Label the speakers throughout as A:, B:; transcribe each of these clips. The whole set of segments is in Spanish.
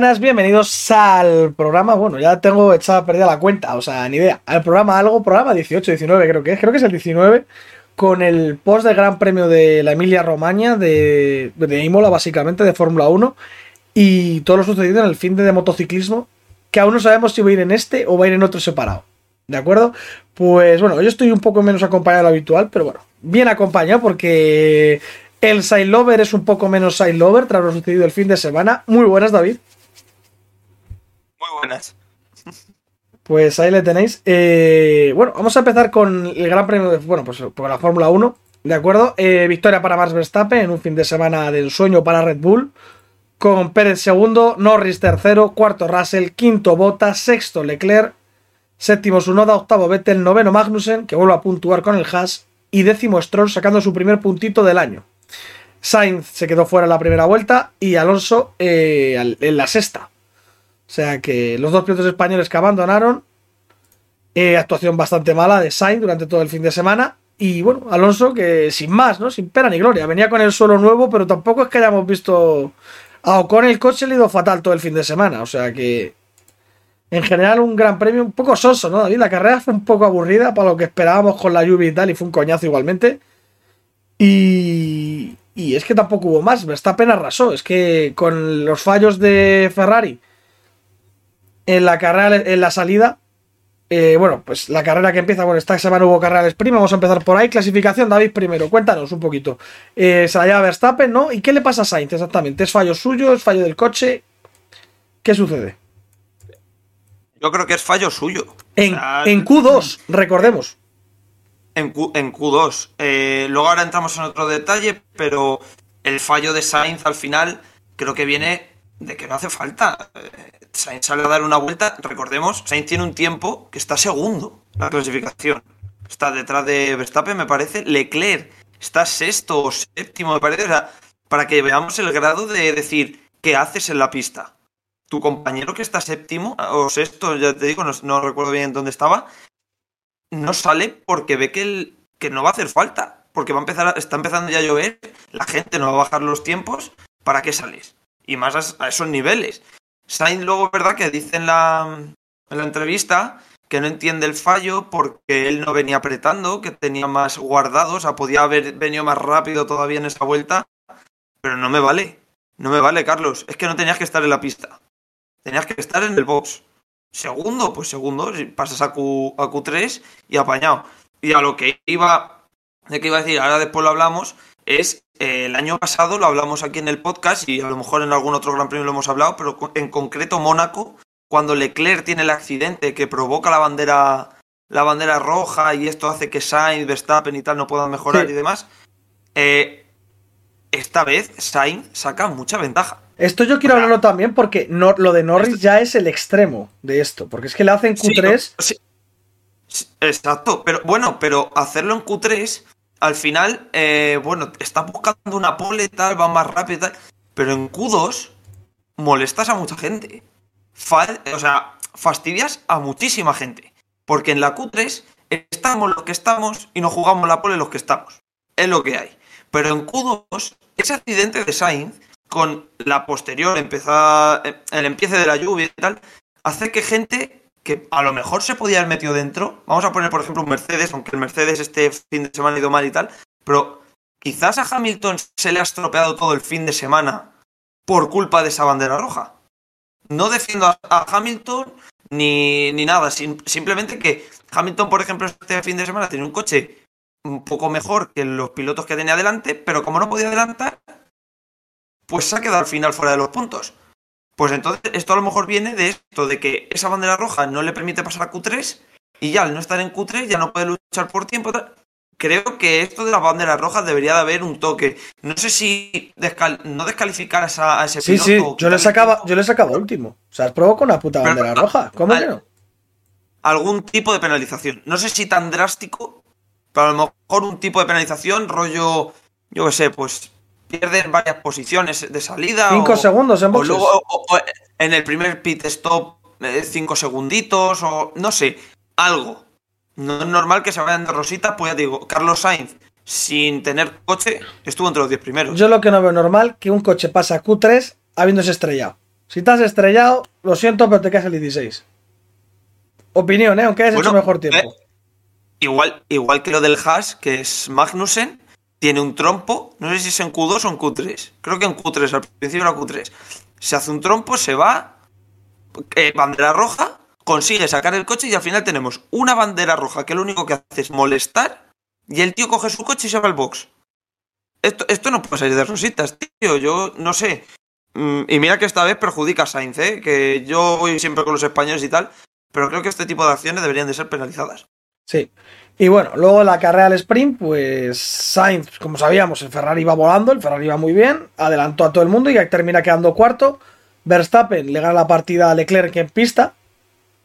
A: buenas, bienvenidos al programa. Bueno, ya tengo echada perdida la cuenta, o sea, ni idea. Al programa algo, programa 18, 19, creo que es, creo que es el 19, con el post del Gran Premio de la Emilia Romagna de, de Imola, básicamente, de Fórmula 1, y todo lo sucedido en el fin de motociclismo, que aún no sabemos si va a ir en este o va a ir en otro separado. ¿De acuerdo? Pues bueno, yo estoy un poco menos acompañado de lo habitual, pero bueno, bien acompañado porque el side lover es un poco menos side lover tras lo sucedido el fin de semana. Muy buenas, David.
B: Buenas.
A: Pues ahí le tenéis. Eh, bueno, vamos a empezar con el Gran Premio de. Bueno, pues por la Fórmula 1. ¿De acuerdo? Eh, victoria para Max Verstappen en un fin de semana del sueño para Red Bull. Con Pérez segundo, Norris tercero, cuarto Russell, quinto Bottas, sexto Leclerc, séptimo Sunoda, octavo Vettel, noveno Magnussen, que vuelve a puntuar con el Haas, y décimo Stroll sacando su primer puntito del año. Sainz se quedó fuera en la primera vuelta y Alonso eh, en la sexta. O sea que los dos pilotos españoles que abandonaron. Eh, actuación bastante mala de Sainz durante todo el fin de semana. Y bueno, Alonso que sin más, ¿no? Sin pena ni gloria. Venía con el suelo nuevo, pero tampoco es que hayamos visto. A Ocon el coche le ido fatal todo el fin de semana. O sea que. En general, un gran premio un poco soso, ¿no, David? La carrera fue un poco aburrida para lo que esperábamos con la lluvia y tal, y fue un coñazo igualmente. Y, y es que tampoco hubo más. Verstappen arrasó. Es que con los fallos de Ferrari en la carrera, en la salida, eh, bueno, pues la carrera que empieza, bueno, esta semana hubo carrera de sprint, vamos a empezar por ahí. Clasificación, David primero, cuéntanos un poquito. Eh, se la lleva Verstappen, ¿no? ¿Y qué le pasa a Sainz exactamente? ¿Es fallo suyo? ¿Es fallo del coche? ¿Qué sucede?
B: Yo creo que es fallo suyo.
A: En, en Q2, recordemos
B: en, Q, 2 eh, luego ahora entramos en otro detalle, pero el fallo de Sainz al final creo que viene de que no hace falta. Eh, Sainz sale a dar una vuelta, recordemos, Sainz tiene un tiempo que está segundo la clasificación. Está detrás de Verstappen, me parece. Leclerc está sexto o séptimo, me parece. O sea, para que veamos el grado de decir qué haces en la pista. Tu compañero que está séptimo o sexto, ya te digo, no, no recuerdo bien dónde estaba, no sale porque ve que, el, que no va a hacer falta. Porque va a empezar, está empezando ya a llover, la gente no va a bajar los tiempos. ¿Para qué sales? Y más a, esos niveles. Sainz luego, ¿verdad? Que dice en la, en la entrevista que no entiende el fallo porque él no venía apretando, que tenía más guardados, o sea, podía haber venido más rápido todavía en esa vuelta, pero no me vale, no me vale, Carlos, es que no tenías que estar en la pista, tenías que estar en el box. Segundo, pues segundo, pasas a, Q, a Q3 y apañado. Y a lo que iba, de que iba a decir, ahora después lo hablamos, es eh, el año pasado lo hablamos aquí en el podcast y a lo mejor en algún otro Gran Premio lo hemos hablado, pero en concreto Mónaco, cuando Leclerc tiene el accidente que provoca la bandera la bandera roja y esto hace que Sainz, Verstappen y tal no puedan mejorar y demás, eh, esta vez Sainz saca mucha ventaja.
A: Esto yo quiero hablarlo también porque lo de Norris ya es el extremo de esto, porque es que le hacen Q3.
B: exacto, pero bueno, pero hacerlo en Q3, al final, eh, bueno, está buscando una pole tal, va más rápido tal, pero en Q2 molestas a mucha gente. o sea, fastidias a muchísima gente. Porque en la Q3 estamos los que estamos y no jugamos la pole los que estamos. Es lo que hay. Pero en Q2, ese accidente de Sainz con la posterior, empezar, el empiece de la lluvia y tal, hace que gente que a lo mejor se podía haber metido dentro, vamos a poner por ejemplo un Mercedes, aunque el Mercedes este fin de semana ha ido mal y tal, pero quizás a Hamilton se le ha estropeado todo el fin de semana por culpa de esa bandera roja. No defiendo a, Hamilton ni, ni nada, simplemente que Hamilton, por ejemplo, este fin de semana tiene un coche un poco mejor que los pilotos que tenía delante, pero como no podía adelantar, pues se ha quedado al final fuera de los puntos. Pues entonces esto a lo mejor viene de esto, de que esa bandera roja no le permite pasar a Q3 y ya al no estar en Q3 ya no puede luchar por tiempo. Creo que esto de las banderas rojas debería de haber un toque. No sé si no descalificar a, ese
A: piloto. Sí, sí, yo le, sacaba, yo le sacaba último. O sea, provoca una puta bandera roja. ¿Cómo que no?
B: Algún tipo de penalización. No sé si tan drástico, pero a lo mejor un tipo de penalización, rollo, yo qué sé, pues pierden varias posiciones de salida.
A: Cinco segundos en boxes.
B: O luego en el primer pit stop eh, cinco segunditos o no sé, algo. No es normal que se vayan de rosita, pues ya digo, Carlos Sainz sin tener coche estuvo entre los 10 primeros.
A: Yo lo que no veo normal que un coche pasa a Q3 habiéndose estrellado. Si te has estrellado, lo siento, pero te quedas el 16. Opinión, ¿eh? Aunque hayas
B: Bueno,
A: hecho mejor tiempo.
B: eh, Igual, igual que lo del Haas, que es Magnussen, tiene un trompo, no sé si es en Q2 o en Q3. Creo que en Q3, al principio era Q3. Se hace un trompo, se va, eh, bandera roja, consigue sacar el coche y al final tenemos una bandera roja que lo único que hace es molestar y el tío coge su coche y se va al box. Esto, esto no puede salir de rositas, tío. Yo no sé. Mm, Y mira que esta vez perjudica a Sainz, ¿eh? que yo voy siempre con los españoles y tal, pero creo que este tipo de acciones deberían de ser penalizadas.
A: Sí. Y bueno, luego la carrera al sprint, pues Sainz, como sabíamos, el Ferrari iba volando, el Ferrari iba muy bien, adelantó a todo el mundo y termina quedando cuarto. Verstappen le gana la partida a Leclerc en pista.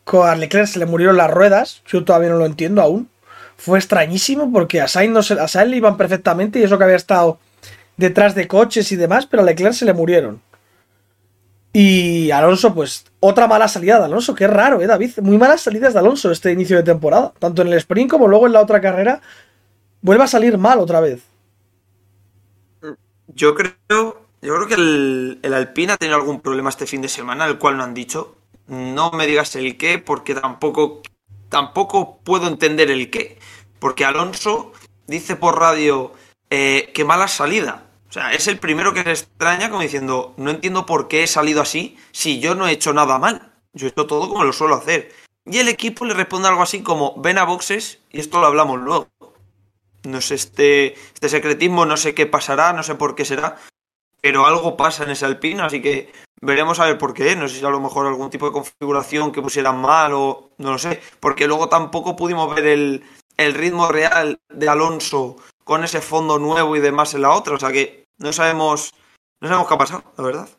A: A Leclerc se le murieron las ruedas, yo todavía no lo entiendo aún. Fue extrañísimo porque a Sainz, no se- a Sainz le iban perfectamente y eso que había estado detrás de coches y demás, pero a Leclerc se le murieron. Y Alonso, pues, otra mala salida de Alonso. Qué raro, ¿eh, David? Muy malas salidas de Alonso este inicio de temporada. Tanto en el sprint como luego en la otra carrera. Vuelve a salir mal otra vez.
B: Yo creo, yo creo que el, el Alpine ha tenido algún problema este fin de semana, el cual no han dicho. No me digas el qué, porque tampoco, tampoco puedo entender el qué. Porque Alonso dice por radio eh, que mala salida. O sea, es el primero que se extraña como diciendo, no entiendo por qué he salido así si yo no he hecho nada mal. Yo he hecho todo como lo suelo hacer. Y el equipo le responde algo así como, ven a boxes y esto lo hablamos luego. No sé, este, este secretismo, no sé qué pasará, no sé por qué será, pero algo pasa en ese Alpine, así que veremos a ver por qué. No sé si a lo mejor algún tipo de configuración que pusieran mal o no lo sé, porque luego tampoco pudimos ver el, el ritmo real de Alonso con ese fondo nuevo y demás en la otra, o sea que no sabemos, no sabemos qué ha pasado, la verdad.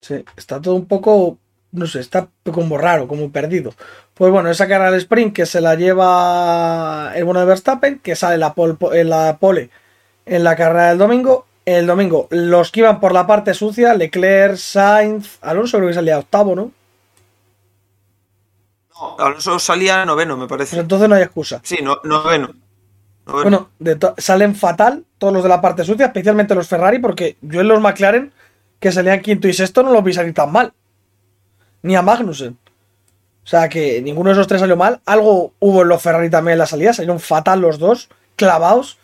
A: Sí, está todo un poco, no sé, está como raro, como perdido. Pues bueno, esa carrera del sprint que se la lleva el bueno de Verstappen, que sale la pole, en la pole en la carrera del domingo. El domingo, los que iban por la parte sucia, Leclerc, Sainz, Alonso creo que salía octavo, ¿no?
B: No, Alonso salía noveno, me
A: Pues
B: parece.
A: entonces no hay excusa.
B: Sí, no, noveno. Noveno.
A: Bueno, de salen fatal todos los de la parte sucia, especialmente los Ferrari, porque yo en los McLaren, que salían quinto y sexto, no los vi salir tan mal. Ni a Magnussen. O sea que ninguno de esos tres salió mal. Algo hubo en los Ferrari también en la salida, salieron fatal los dos, clavados.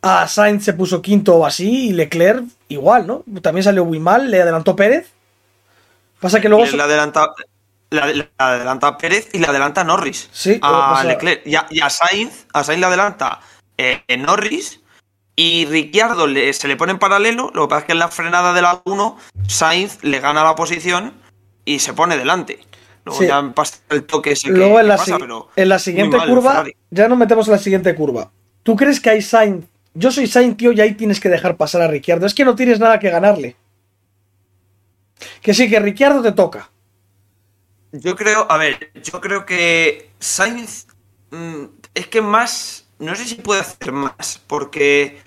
A: A Sainz se puso quinto o así, y Leclerc igual, ¿no? También salió muy mal, le adelantó Pérez. Pasa que luego.
B: Le, le adelanta, la, la adelanta Pérez y le adelanta Norris.
A: Sí,
B: a Leclerc. Y a, y a Sainz, a Sainz le adelanta eh, Norris y Ricciardo le- se le pone en paralelo. Lo que pasa es que en la frenada de la 1, Sainz le gana la posición y se pone delante. Luego
A: Sí.
B: ya pasa el toque ese que-
A: Luego en la,
B: pasa,
A: si-
B: pero
A: en la
B: muy
A: siguiente curva, ya nos metemos en la siguiente curva. ¿Tú crees que hay Sainz? Yo soy Sainz, tío, y ahí tienes que dejar pasar a Ricciardo. Es que no tienes nada que ganarle. Que sí, que Ricciardo te toca.
B: Yo creo, a ver, yo creo que Sainz mm, es que más, no sé si puede hacer más, porque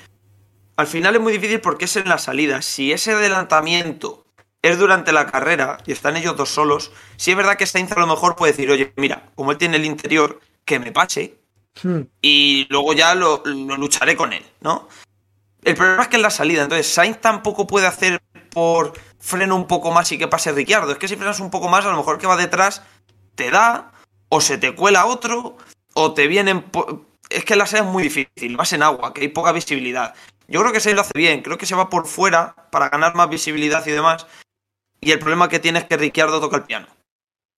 B: al final es muy difícil porque es en la salida. Si ese adelantamiento es durante la carrera y están ellos dos solos, sí es verdad que Sainz a lo mejor puede decir, oye, mira, como él tiene el interior, que me pase
A: Hmm.
B: y luego ya lo, lo lucharé con él, ¿no? El problema es que es la salida, entonces Sainz tampoco puede hacer por freno un poco más y que pase Ricciardo. Es que si frenas un poco más, a lo mejor que va detrás te da, o se te cuela otro, o te vienen... Es que la salida es muy difícil, vas en agua, que hay poca visibilidad. Yo creo que Sainz lo hace bien, creo que se va por fuera para ganar más visibilidad y demás. Y el problema que tiene es que Ricciardo toca el piano.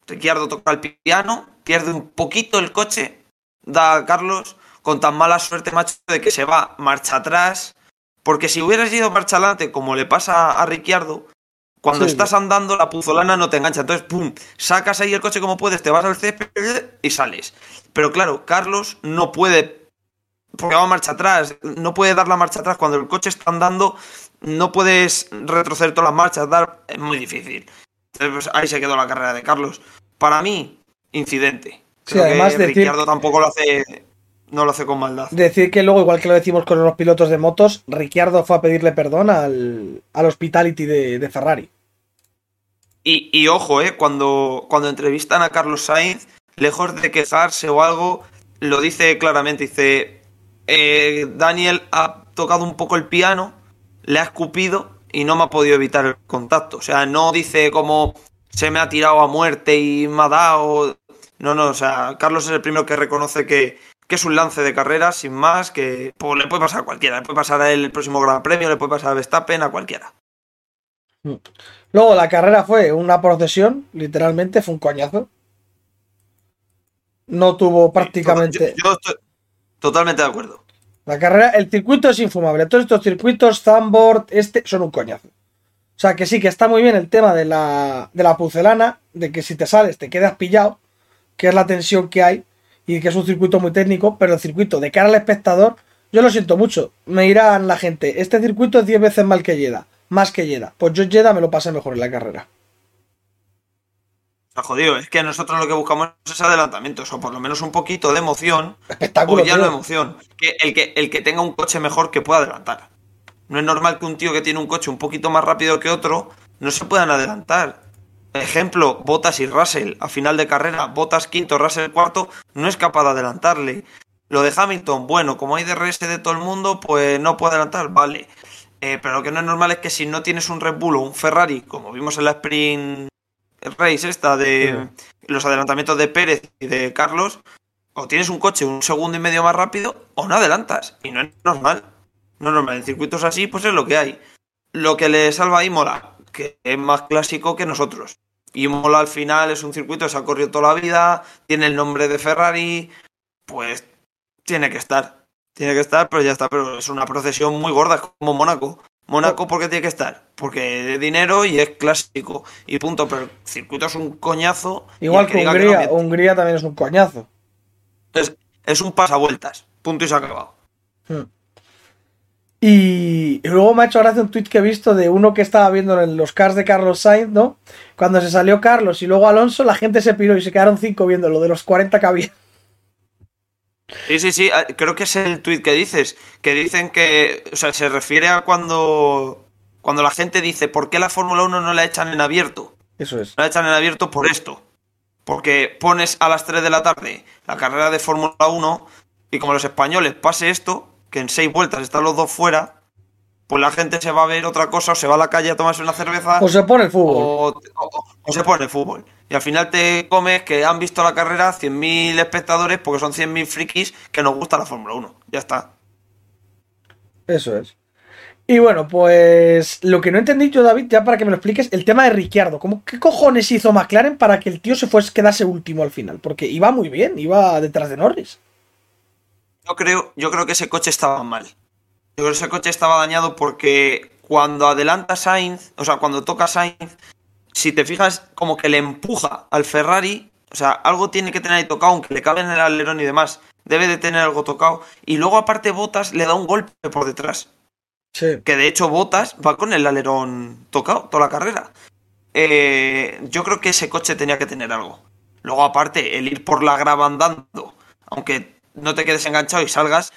B: Ricciardo toca el piano, pierde un poquito el coche, da a Carlos con tan mala suerte, macho, de que se va marcha atrás. Porque si hubieras ido marcha adelante, como le pasa a Ricciardo, cuando
A: Sí.
B: estás andando, la puzolana no te engancha. Entonces, pum, sacas ahí el coche como puedes, te vas al césped y sales. Pero claro, Carlos no puede, porque va marcha atrás, no puede dar la marcha atrás. Cuando el coche está andando, no puedes retroceder todas las marchas, dar, es muy difícil. Entonces, pues, ahí se quedó la carrera de Carlos. Para mí, incidente.
A: Sí,
B: Creo
A: además
B: que
A: decir-
B: tampoco lo hace, no lo hace con maldad.
A: Decir que luego, igual que lo decimos con los pilotos de motos, Ricciardo fue a pedirle perdón al, al hospitality de, de Ferrari.
B: Y, y ojo, eh, cuando, cuando entrevistan a Carlos Sainz, lejos de quejarse o algo, lo dice claramente, dice, eh, Daniel ha tocado un poco el piano, le ha escupido y no me ha podido evitar el contacto. O sea, no dice como se me ha tirado a muerte y me ha dado. No, no, o sea, Carlos es el primero que reconoce que, que es un lance de carrera, sin más, que pues, le puede pasar a cualquiera. Le puede pasar a él el próximo Gran Premio, le puede pasar a Verstappen, a cualquiera.
A: Luego la carrera fue una procesión, literalmente, fue un coñazo. No tuvo prácticamente.
B: Yo, estoy totalmente de acuerdo.
A: La carrera, el circuito es infumable. Todos estos circuitos, Zambord, este, son un coñazo. O sea que sí, que está muy bien el tema de la, de la pucelana, de que si te sales te quedas pillado, que es la tensión que hay, y que es un circuito muy técnico, pero el circuito de cara al espectador, yo lo siento mucho. Me dirán la gente, este circuito es 10 veces más que Jeddah, más que Jeddah. Pues yo Jeddah me lo pasé mejor en la carrera.
B: Está jodido, es que nosotros lo que buscamos es adelantamientos, o por lo menos un poquito de emoción.
A: Espectáculo.
B: O ya
A: tío.
B: no emoción. Que el, que el que tenga un coche mejor que pueda adelantar. No es normal que un tío que tiene un coche un poquito más rápido que otro no se puedan adelantar. Ejemplo, Botas y Russell a final de carrera, Botas quinto, Russell cuarto, no es capaz de adelantarle. Lo de Hamilton, bueno, como hay DRS de todo el mundo, pues no puede adelantar, vale. Eh, pero lo que no es normal es que si no tienes un Red Bull o un Ferrari, como vimos en la Sprint Race esta de los adelantamientos de Pérez y de Carlos, o tienes un coche un segundo y medio más rápido o no adelantas. Y no es normal. No es normal. En circuitos así, pues es lo que hay. Lo que le salva a Imola, que es más clásico que nosotros. Imola al final es un circuito que se ha corrido toda la vida, tiene el nombre de Ferrari, pues tiene que estar. Tiene que estar, pero ya está. Pero es una procesión muy gorda, es como Mónaco. Mónaco, ¿por qué tiene que estar? Porque de dinero y es clásico. Y punto. Pero el circuito es un coñazo.
A: Igual que
B: no,
A: Hungría. Hungría también es un coñazo.
B: es, es un pasavueltas. Punto y se ha acabado.
A: Hmm. Y luego me ha hecho gracia un tweet que he visto de uno que estaba viendo en los cars de Carlos Sainz, ¿no? Cuando se salió Carlos y luego Alonso, la gente se piró y se quedaron cinco viendo lo de los 40 que había.
B: Sí, sí, sí. ah, Creo que es el tuit que dices. Que dicen que. O sea, se refiere a cuando. Cuando la gente dice, ¿por qué la Fórmula 1 no la echan en abierto?
A: Eso es.
B: No la echan en abierto por esto. Porque pones a las 3 de la tarde la carrera de Fórmula 1 y como los españoles pase esto, que en 6 vueltas están los dos fuera, pues la gente se va a ver otra cosa o se va a la calle a tomarse una cerveza
A: O se pone el fútbol.
B: o, o- o se pone fútbol. Y al final te comes que han visto la carrera 100.000 espectadores porque son 100.000 frikis que nos gusta la Fórmula 1. Ya está.
A: Eso es. Y bueno, pues lo que no entendí yo, David, ya para que me lo expliques, el tema de Ricciardo. ¿Cómo, ¿Qué cojones hizo McLaren para que el tío se fuese quedase último al final? Porque iba muy bien, iba detrás de Norris.
B: Yo creo, yo creo que ese coche estaba mal. Yo creo que ese coche estaba dañado porque cuando adelanta Sainz, o sea, cuando toca Sainz, si te fijas, como que le empuja al Ferrari, o sea, algo tiene que tener ahí tocado, aunque le cabe en el alerón y demás, debe de tener algo tocado. Y luego, aparte, Botas le da un golpe por detrás.
A: Sí.
B: Que de hecho, Botas va con el alerón tocado toda la carrera. Eh, yo creo que ese coche tenía que tener algo. Luego, aparte, el ir por la grava andando, aunque no te quedes enganchado y salgas,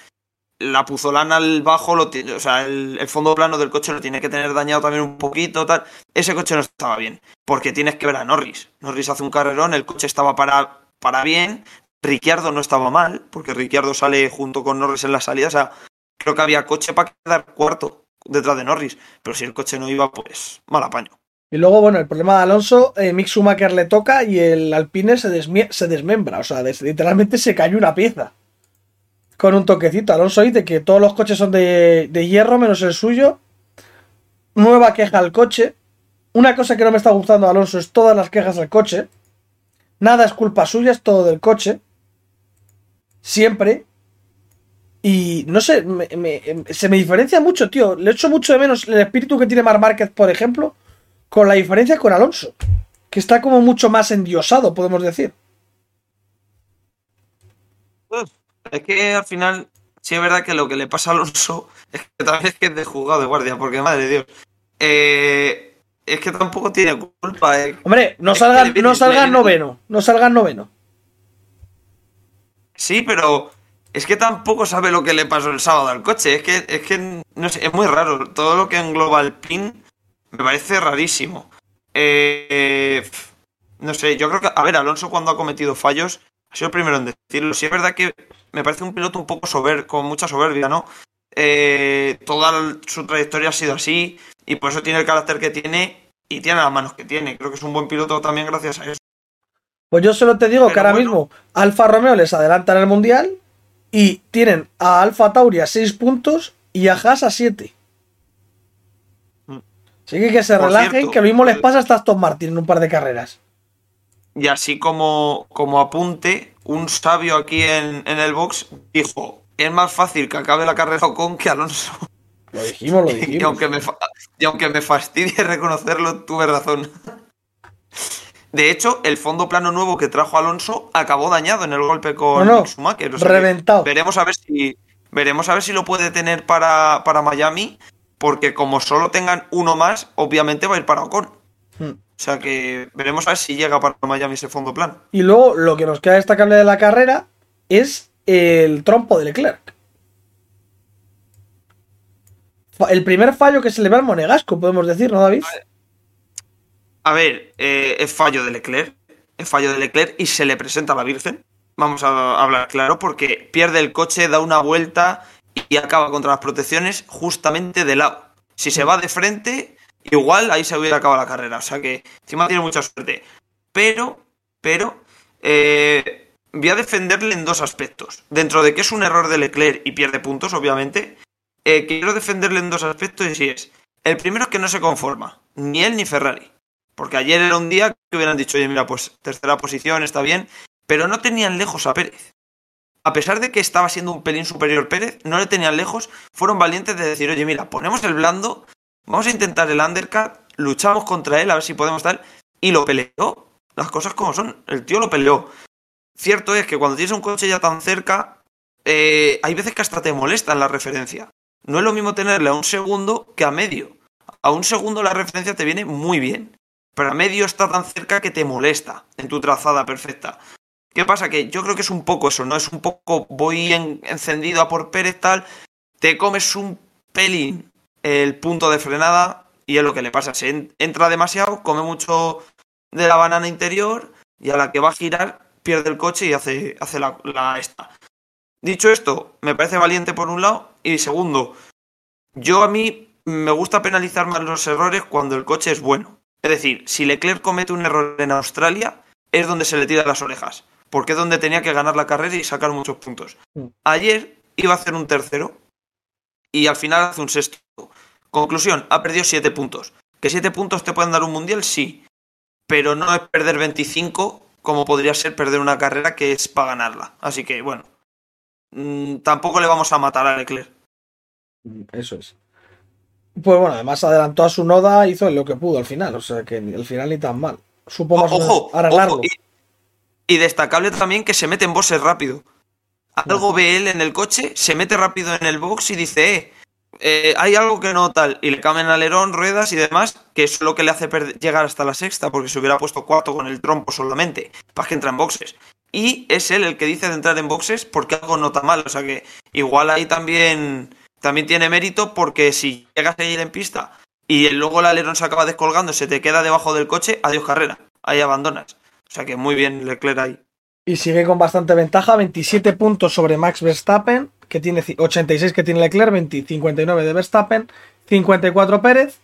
B: la puzolana al bajo, lo o sea, el, fondo plano del coche lo tiene que tener dañado también un poquito, tal. Ese coche no estaba bien, porque tienes que ver a Norris. Norris hace un carrerón, el coche estaba para, para bien, Ricciardo no estaba mal, porque Ricciardo sale junto con Norris en la salida, o sea, creo que había coche para quedar cuarto detrás de Norris, pero si el coche no iba, pues mal apaño.
A: Y luego, bueno, el problema de Alonso, eh, Mick Schumacher le toca y el Alpine se, se desmembra. O sea, literalmente se cayó una pieza. Con un toquecito. Alonso dice que todos los coches son de, de hierro menos el suyo. Nueva queja al coche. Una cosa que no me está gustando Alonso es todas las quejas al coche. Nada es culpa suya, es todo del coche. Siempre. Y no sé, me- se me diferencia mucho, tío. Le echo mucho de menos el espíritu que tiene Mar Márquez, por ejemplo, con la diferencia con Alonso. Que está como mucho más endiosado, podemos decir.
B: Es que al final, sí es verdad que lo que le pasa a Alonso es que también es que es de jugado de guardia, porque madre de Dios. Eh, es que tampoco tiene culpa. eh.
A: Hombre, no salgan, no salgan noveno. No salgan noveno.
B: Sí, pero es que tampoco sabe lo que le pasó el sábado al coche. Es que, es que, no sé, es muy raro. Todo lo que engloba el pin me parece rarísimo. Eh, no sé, yo creo que, a ver, Alonso cuando ha cometido fallos ha sido el primero en decirlo. Sí es verdad que me parece un piloto un poco sober, con mucha soberbia, ¿no? Eh, toda su trayectoria ha sido así y por eso tiene el carácter que tiene y tiene las manos que tiene. Creo que es un buen piloto también gracias a eso.
A: Pues yo solo te digo
B: Pero
A: que ahora
B: bueno.
A: mismo Alfa Romeo les adelanta en el Mundial y tienen a Alfa Tauri a 6 puntos y a Haas a 7.
B: Mm.
A: Así que que se
B: Por
A: relajen,
B: cierto,
A: que lo mismo les pasa hasta Aston Martin en un par de carreras.
B: Y así como, como apunte, un sabio aquí en, en el box dijo, es más fácil que acabe la carrera Ocon que Alonso.
A: Lo dijimos, lo
B: Y
A: dijimos.
B: aunque, me, y aunque me fastidie reconocerlo, tuve razón. De hecho, el fondo plano nuevo que trajo Alonso acabó dañado en el golpe con
A: No, no,
B: Schumacher. o sea
A: reventado.
B: Veremos a ver si veremos a ver si lo puede tener para, para Miami, porque como solo tengan uno más, obviamente va a ir para Ocon.
A: Mm.
B: O sea que veremos a ver si llega para Miami ese fondo plano.
A: Y luego lo que nos queda destacable de la carrera es el trompo de Leclerc. El primer fallo que se le ve al Monegasco, podemos decir, ¿no, David?
B: A ver, eh, es fallo de Leclerc. Es fallo de Leclerc y se le presenta a la Virgen. Vamos a hablar claro, porque pierde el coche, da una vuelta y acaba contra las protecciones justamente de lado. Si se va de frente, igual ahí se hubiera acabado la carrera. O sea que encima tiene mucha suerte. Pero, pero, eh, voy a defenderle en dos aspectos. Dentro de que es un error de Leclerc y pierde puntos, obviamente, eh, quiero defenderle en dos aspectos y si es. El primero es que no se conforma, ni él ni Ferrari. Porque ayer era un día que hubieran dicho, oye, mira, pues tercera posición, está bien, pero no tenían lejos a Pérez. A pesar de que estaba siendo un pelín superior Pérez, no le tenían lejos, fueron valientes de decir, oye, mira, ponemos el blando, vamos a intentar el undercut, luchamos contra él, a ver si podemos tal, y lo peleó. Las cosas como son, el tío lo peleó. Cierto es que cuando tienes un coche ya tan cerca, eh, hay veces que hasta te molesta en la referencia. No es lo mismo tenerle a un segundo que a medio. A un segundo la referencia te viene muy bien, pero a medio está tan cerca que te molesta en tu trazada perfecta. ¿Qué pasa? Que yo creo que es un poco eso, ¿no? Es un poco, voy en- encendido a por Pérez tal, te comes un pelín el punto de frenada y es lo que le pasa. Se en- entra demasiado, come mucho de la banana interior y a la que va a girar pierde el coche y hace, hace la, la esta. Dicho esto, me parece valiente por un lado y segundo, yo a mí me gusta penalizar más los errores cuando el coche es bueno. Es decir, si Leclerc comete un error en Australia, es donde se le tira las orejas, porque es donde tenía que ganar la carrera y sacar muchos puntos.
A: Mm.
B: Ayer iba a hacer un tercero y al final hace un sexto. Conclusión, ha perdido 7 puntos. ¿Que 7 puntos te pueden dar un mundial? Sí. Pero no es perder 25 como podría ser perder una carrera que es para ganarla. Así que, bueno, mm, tampoco le vamos a matar a Leclerc.
A: Eso es. Pues bueno, además adelantó a su noda, hizo lo que pudo al final, o sea que al final ni tan mal. Supo más o menos
B: Ojo,
A: arreglarlo.
B: ojo, y, y destacable también que se mete en boxes rápido. Algo ve él en el coche, se mete rápido en el box y dice, eh, eh, hay algo que no tal. Y le cambian alerón, ruedas y demás, que es lo que le hace llegar hasta la sexta, porque se hubiera puesto cuarto con el trompo solamente, para que entra en boxes. Y es él el que dice de entrar en boxes porque algo no está mal. O sea que igual ahí también, también tiene mérito porque si llegas a ir en pista y luego el alerón se acaba descolgando, se te queda debajo del coche, adiós carrera, ahí abandonas. O sea que muy bien Leclerc ahí.
A: Y sigue con bastante ventaja, 27 puntos sobre Max Verstappen, que tiene ci- 86 que tiene Leclerc, 20 59 de Verstappen, 54 Pérez,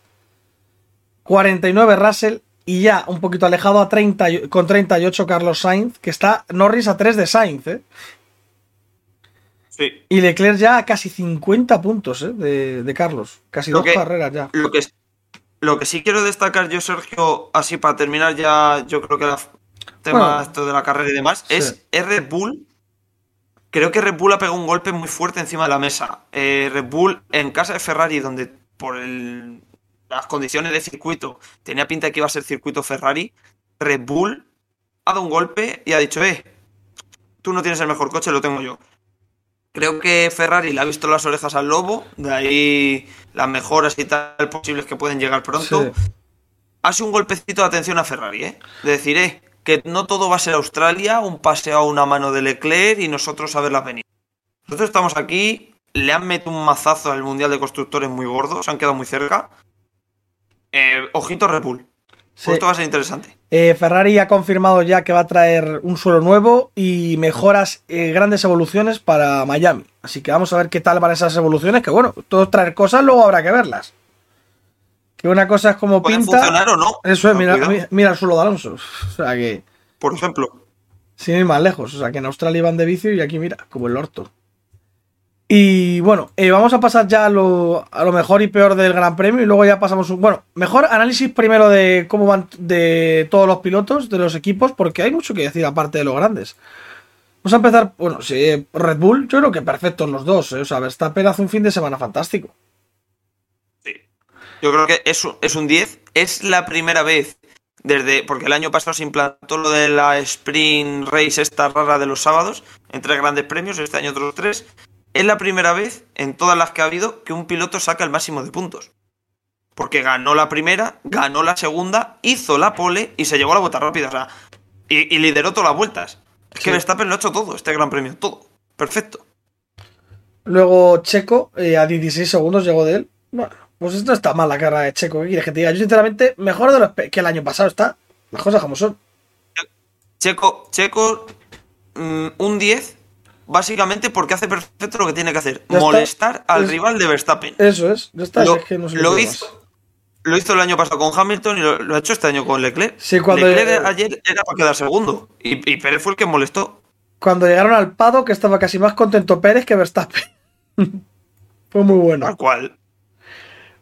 A: 49 Russell y ya un poquito alejado a 30, y- con 38 Carlos Sainz, que está Norris a 3 de Sainz, ¿eh?
B: Sí.
A: Y Leclerc ya a casi 50 puntos ¿eh? de, de Carlos, casi
B: Lo
A: dos
B: que-
A: carreras ya.
B: Lo que, lo que sí quiero destacar yo, Sergio, así para terminar ya, yo creo que el tema
A: Bueno.
B: esto de la carrera y demás,
A: Sí.
B: es Red Bull. Creo que Red Bull ha pegado un golpe muy fuerte encima de la mesa. Eh, Red Bull en casa de Ferrari, donde por el- las condiciones de circuito tenía pinta de que iba a ser circuito Ferrari, Red Bull ha dado un golpe y ha dicho, eh, tú no tienes el mejor coche, lo tengo yo. Creo que Ferrari le ha visto las orejas al lobo, de ahí las mejoras y tal posibles que pueden llegar pronto.
A: Sí.
B: Ha sido un golpecito de atención a Ferrari, ¿eh? De decir, eh, que no todo va a ser Australia, un paseo a una mano de Leclerc y nosotros a verlas venir. Nosotros estamos aquí, le han metido un mazazo al Mundial de Constructores muy gordo, se han quedado muy cerca. Eh, ojito Red Bull.
A: Sí.
B: Esto va a ser interesante.
A: Eh, Ferrari ha confirmado ya que va a traer un suelo nuevo y mejoras, eh, grandes evoluciones para Miami. Así que vamos a ver qué tal van esas evoluciones, que bueno, todo traer cosas, luego habrá que verlas. Que una cosa es como pinta.
B: funcionar o no.
A: Eso es,
B: Ten
A: mira,
B: cuidado.
A: mira, el suelo de Alonso. O sea que.
B: Por ejemplo.
A: Sin ir más lejos. O sea que en Australia iban de vicio y aquí, mira, como el orto. Y bueno, eh, vamos a pasar ya a lo, a lo mejor y peor del Gran Premio y luego ya pasamos un. Bueno, mejor análisis primero de cómo van de todos los pilotos, de los equipos, porque hay mucho que decir aparte de los grandes. Vamos a empezar, bueno, sí, Red Bull, yo creo que perfectos los dos. eh, O sea, Verstappen hace un fin de semana fantástico.
B: Yo creo que es, es un 10. Es la primera vez desde. Porque el año pasado se implantó lo de la Sprint Race, esta rara de los sábados, en tres grandes premios, este año otros tres. Es la primera vez en todas las que ha habido que un piloto saca el máximo de puntos. Porque ganó la primera, ganó la segunda, hizo la pole y se llevó la vuelta rápida. O sea, y, y lideró todas las vueltas. Es que
A: Sí.
B: Verstappen lo ha hecho todo, este gran premio, todo. Perfecto.
A: Luego Checo, eh, a 16 segundos llegó de él. Bueno, pues esto está mal la cara de Checo. ¿Qué quieres que te diga? Yo, sinceramente, mejor de que el año pasado está. Las cosas como son.
B: Checo, Checo, mm, un 10, básicamente porque hace perfecto lo que tiene que hacer:
A: Ya está.
B: molestar al
A: Es-
B: rival de Verstappen.
A: Eso es. Ya está.
B: Lo,
A: es que no se
B: lo
A: puede
B: hizo,
A: más.
B: lo hizo el año pasado con Hamilton y lo, lo ha hecho este año con Leclerc.
A: Sí, cuando-
B: Leclerc ayer era para quedar segundo y, y Pérez fue el que molestó.
A: Cuando llegaron al Pado, que estaba casi más contento Pérez que Verstappen. Fue muy bueno.
B: Tal cual.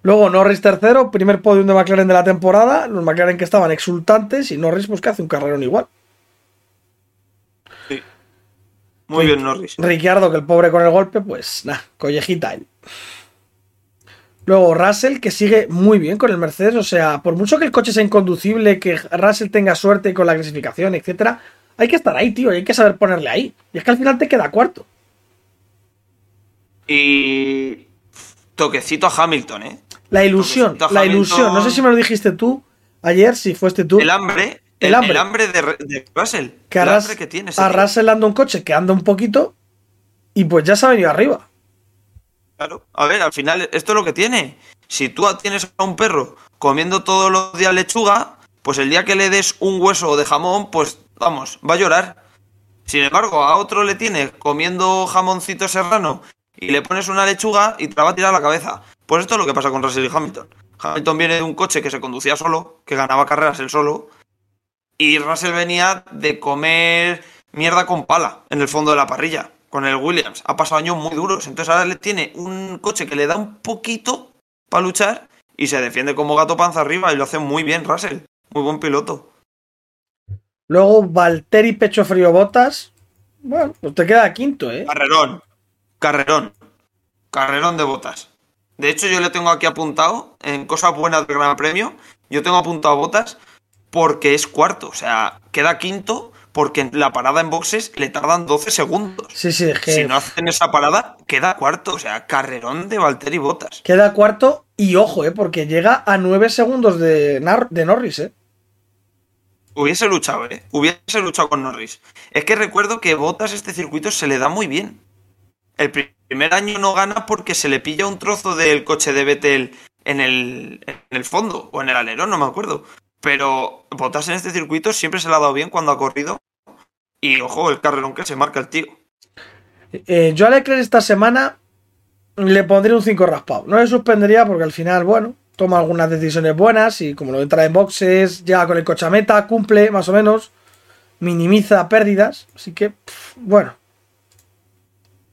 A: Luego Norris tercero, primer podium de McLaren de la temporada. Los McLaren que estaban exultantes y Norris pues que hace un carrerón igual.
B: Sí. Muy bien, Norris.
A: Ricciardo, que el pobre con el golpe, pues nada, collejita él. Luego Russell, que sigue muy bien con el Mercedes. O sea, por mucho que el coche sea inconducible, que Russell tenga suerte con la clasificación, etcétera, hay que estar ahí, tío, y hay que saber ponerle ahí. Y es que al final te queda cuarto.
B: Y. Toquecito a Hamilton, ¿eh?
A: La ilusión, la
B: Hamilton.
A: ilusión. No sé si me lo dijiste tú ayer, si fuiste tú.
B: El hambre.
A: El
B: El,
A: hambre.
B: el hambre de, de Russell.
A: que
B: el hambre que tiene.
A: a. Russell anda un coche que anda un poquito y pues ya se ha venido arriba.
B: Claro. A ver, al final, esto es lo que tiene. Si tú tienes a un perro comiendo todos los días lechuga, pues el día que le des un hueso de jamón, pues vamos, va a llorar. Sin embargo, a otro le tienes comiendo jamoncito serrano y le pones una lechuga y te la va a tirar a la cabeza. Pues esto es lo que pasa con Russell y Hamilton. Hamilton viene de un coche que se conducía solo, que ganaba carreras él solo, y Russell venía de comer mierda con pala en el fondo de la parrilla, con el Williams. Ha pasado años muy duros. Entonces ahora le tiene un coche que le da un poquito para luchar y se defiende como gato panza arriba y lo hace muy bien Russell. Muy buen piloto.
A: Luego Valtteri Pecho Frío Botas. Bueno, pues te queda quinto, ¿eh?
B: Carrerón. Carrerón. Carrerón de botas. De hecho, yo le tengo aquí apuntado en cosas buenas del Gran Premio. Yo tengo apuntado a botas porque es cuarto. O sea, queda quinto porque en la parada en boxes le tardan 12 segundos.
A: Sí, sí, es que
B: Si no hacen esa parada, queda cuarto. O sea, carrerón de Valtteri Botas.
A: queda cuarto y ojo, ¿eh? Porque llega a 9 segundos de, Nar- de Norris, ¿eh?
B: Hubiese luchado, ¿eh? Hubiese luchado con Norris. Es que recuerdo que Botas este circuito se le da muy bien. El pri- primer año no gana porque se le pilla un trozo del coche de Vettel en el, en el fondo o en el alerón, no me acuerdo. Pero Botas en este circuito siempre se le ha dado bien cuando ha corrido. Y ojo, el carrerón que se marca el tío.
A: Eh, yo a Leclerc esta semana le pondría un 5 raspado. No le suspendería porque al final, bueno, toma algunas decisiones buenas y como lo entra en boxes, llega con el coche a meta, cumple más o menos, minimiza pérdidas. Así que, bueno.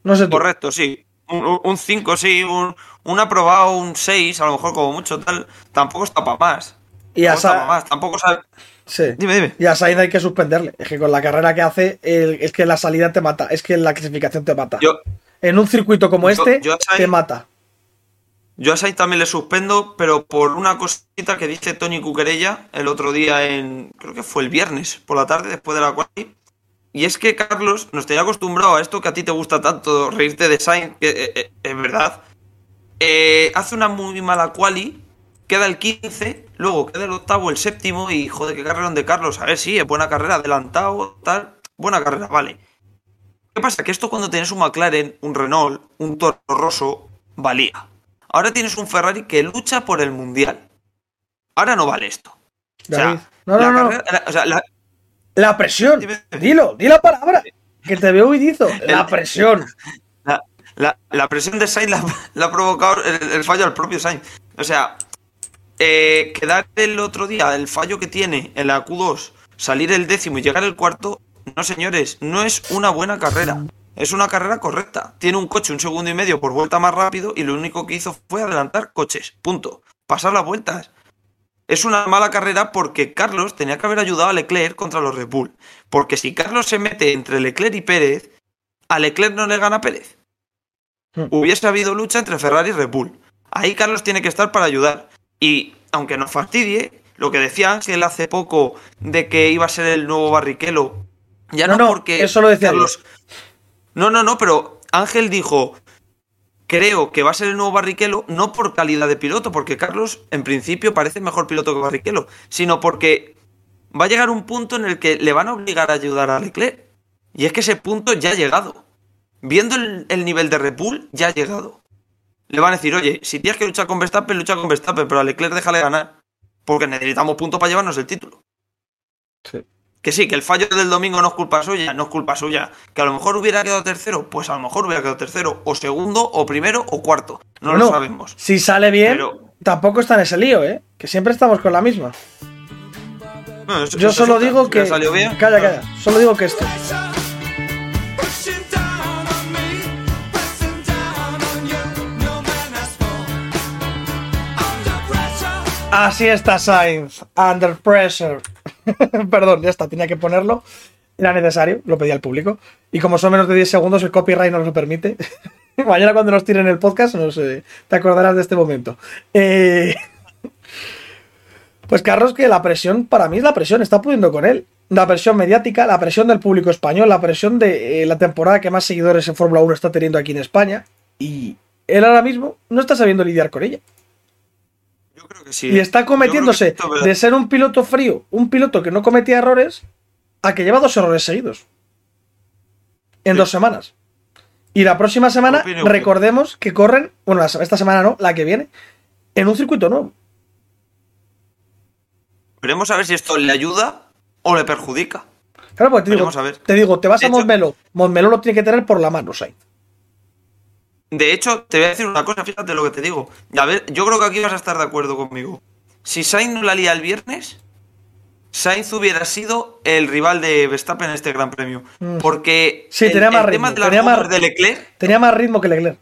A: No sé tú.
B: Correcto, sí. Un 5, sí. Un, un aprobado, un 6, a lo mejor como mucho, tal. Tampoco está para más.
A: Y a,
B: Tampoco más. Sabe.
A: sí.
B: Dime, dime.
A: Y a Sainz hay que suspenderle. Es que con la carrera que hace, el- es que la salida te mata. Es que la clasificación te mata.
B: Yo,
A: en un circuito como
B: yo-
A: este,
B: yo Sainz-
A: te mata.
B: Yo a Sainz también le suspendo, pero por una cosita que dice Tony Cuquerella el otro día en. Creo que fue el viernes por la tarde, después de la quali. Y es que Carlos nos tenía acostumbrado a esto que a ti te gusta tanto, reírte de Sainz, que eh, eh, es verdad. Eh, hace una muy mala quali, queda el 15, luego queda el octavo, el séptimo, y joder, qué carrerón de Carlos. A ver, sí, es buena carrera, adelantado, tal. Buena carrera, vale. ¿Qué pasa? Que esto cuando tienes un McLaren, un Renault, un Toro Rosso, valía. Ahora tienes un Ferrari que lucha por el Mundial. Ahora no vale esto. O sea.
A: No,
B: la
A: no, no.
B: carrera- la- o sea, la-
A: La presión. Dilo, di la palabra. Que te veo huidizo. La presión.
B: la- la- la presión de Sainz la, la ha provocado el, el fallo al propio Sainz. O sea, eh, quedar el otro día, el fallo que tiene en la Q2, salir el décimo y llegar el cuarto, no señores, no es una buena carrera. Es una carrera correcta. Tiene un coche un segundo y medio por vuelta más rápido y lo único que hizo fue adelantar coches. Punto. Pasar las vueltas. Es una mala carrera porque Carlos tenía que haber ayudado a Leclerc contra los Red Bull. Porque si Carlos se mete entre Leclerc y Pérez, a Leclerc no le gana Pérez.
A: Hmm.
B: Hubiese habido lucha entre Ferrari y Red Bull. Ahí Carlos tiene que estar para ayudar. Y aunque nos fastidie, lo que decía Ángel hace poco de que iba a ser el nuevo Barrichello, ya
A: No,
B: no,
A: no,
B: porque
A: eso lo decía
B: Carlos. No, no, no, pero Ángel dijo, creo que va a ser el nuevo Barrichello, no por calidad de piloto, porque Carlos en principio parece mejor piloto que Barrichello, sino porque va a llegar un punto en el que le van a obligar a ayudar a Leclerc. Y es que ese punto ya ha llegado. Viendo el, el nivel de Red ya ha llegado. Le van a decir, oye, si tienes que luchar con Verstappen, lucha con Verstappen, pero a Leclerc déjale ganar. Porque necesitamos puntos para llevarnos el título.
A: Sí.
B: Que sí, que el fallo del domingo no es culpa suya, no es culpa suya. Que a lo mejor hubiera quedado tercero, pues a lo mejor hubiera quedado tercero, o segundo, o primero, o cuarto. No
A: Bueno,
B: lo sabemos.
A: Si sale bien,
B: Pero-
A: tampoco está en ese lío, ¿eh? Que siempre estamos con la misma.
B: Eso-
A: Yo
B: eso
A: solo digo que.
B: salió bien.
A: Calla, calla. Solo digo que esto. Así está Sainz. Under pressure. Perdón, ya está, tenía que ponerlo. Era necesario, lo pedía el público. Y como son menos de 10 segundos, el copyright no nos lo permite. Mañana cuando nos tiren el podcast, sé, te acordarás de este momento. Eh, Pues Carlos, que la presión, para mí es la presión, está pudiendo con él. La presión mediática, la presión del público español, la presión de eh, la temporada que más seguidores en Fórmula 1 está teniendo aquí en España. Y él ahora mismo no está sabiendo lidiar con ella.
B: Yo creo que sí.
A: Y está
B: Yo creo
A: cometiéndose de ser un piloto frío, un piloto que no cometía errores, a que lleva dos errores seguidos. En
B: Sí.
A: dos semanas. Y la próxima semana, recordemos que corren, bueno, esta semana no, la que viene, en un circuito nuevo.
B: Veremos a ver si esto le ayuda o le perjudica.
A: Claro, porque te digo,
B: Veremos a ver.
A: te digo, te vas
B: De
A: a Montmeló. Montmeló lo tiene que tener por la mano, Sainz.
B: De hecho, te voy a decir una cosa, fíjate lo que te digo. A ver, yo creo que aquí vas a estar de acuerdo conmigo. Si Sainz no la lía el viernes, Sainz hubiera sido el rival de Verstappen en este Gran Premio.
A: Mm.
B: Porque
A: Sí,
B: el,
A: tenía más
B: el
A: ritmo,
B: tema de las
A: tenía más-
B: de Leclerc,
A: Tenía más ritmo que Leclerc.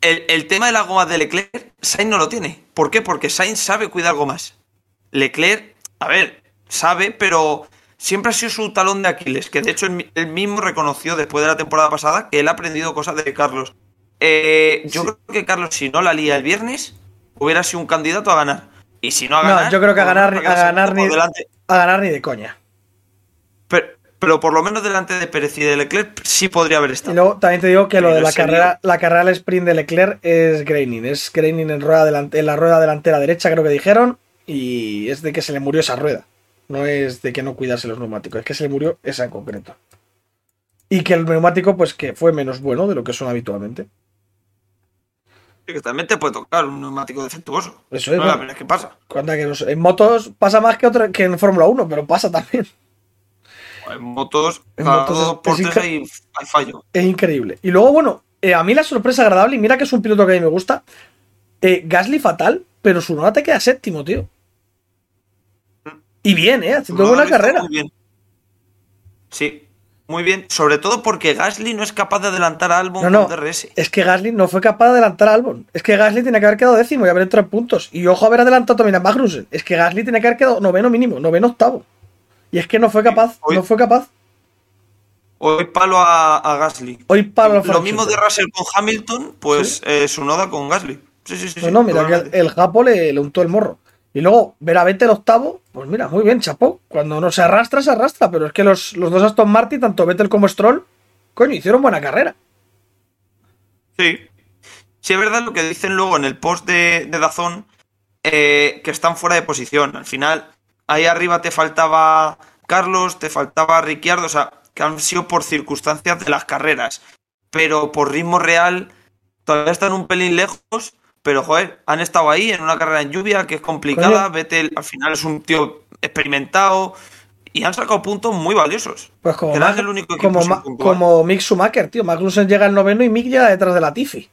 B: el, el tema de las gomas de Leclerc, Sainz no lo tiene. ¿Por qué? Porque Sainz sabe cuidar gomas. Leclerc, a ver, sabe, pero siempre ha sido su talón de Aquiles, que de hecho él, él mismo reconoció después de la temporada pasada que él ha aprendido cosas de Carlos. Eh, yo
A: Sí.
B: creo que Carlos, si no la lía el viernes, hubiera sido un candidato a ganar. Y si no a
A: No,
B: ganar.
A: yo creo que a ganar, a ganar ni,
B: delante.
A: a ganar ni de coña.
B: Pero, pero por lo menos delante de Pérez y de Leclerc sí podría haber
A: Y
B: estado.
A: luego también te digo que lo de la carrera, la carrera al sprint de Leclerc es graining. Es graining en, rueda delante, en la rueda delantera derecha, creo que dijeron. Y es de que se le murió esa rueda. No es de que no cuidase los neumáticos, es que se le murió esa en concreto. Y que el neumático, pues que fue menos bueno de lo que son habitualmente.
B: Que también te puede tocar un neumático defectuoso.
A: Eso es,
B: No, que pasa.
A: Que en motos pasa más que, otra, que en Fórmula 1, pero pasa también.
B: En motos,
A: En
B: cada
A: motos
B: dos por
A: es
B: tres hay, hay fallo.
A: Es increíble. Y luego, bueno, eh, a mí la sorpresa agradable, y mira que es un piloto que a mí me gusta. eh, Gasly fatal, pero su nota te queda séptimo, tío. Y bien, ¿eh? Haciendo buena carrera.
B: Muy bien. Sí, muy bien. Sobre todo porque Gasly no es capaz de adelantar a Albon
A: No, no.
B: con DRS.
A: Es que Gasly no fue capaz de adelantar a Albon. Es que Gasly tiene que haber quedado décimo y haber entrado en puntos. Y ojo haber adelantado también a Magnussen. Es que Gasly tiene que haber quedado noveno mínimo, noveno octavo. Y es que no fue capaz,
B: Hoy-
A: no fue capaz.
B: Hoy palo a, a Gasly.
A: Hoy para
B: Lo mismo de Russell con Hamilton, pues eh, su noda con Gasly. Sí, sí, sí.
A: No,
B: sí,
A: no, mira que el, el Japo le, le untó el morro. Y luego, ver a Vettel octavo, pues mira, muy bien, chapó. Cuando no se arrastra, se arrastra. Pero es que los, los dos Aston Martin, tanto Vettel como Stroll, coño, hicieron buena carrera.
B: Sí. Sí, es verdad lo que dicen luego en el post de, de Dazón, eh, que están fuera de posición. Al final, ahí arriba te faltaba Carlos, te faltaba Ricciardo, o sea, que han sido por circunstancias de las carreras. Pero por ritmo real, todavía están un pelín lejos. Pero, joder, han estado ahí en una carrera en lluvia que es complicada.
A: Coño.
B: Vettel al final es un tío experimentado y han sacado puntos muy valiosos.
A: Pues como, Mag-
B: el único
A: como, Ma- como Mick Schumacher, tío. Magnussen llega al noveno y Mick llega detrás de la Tiffy.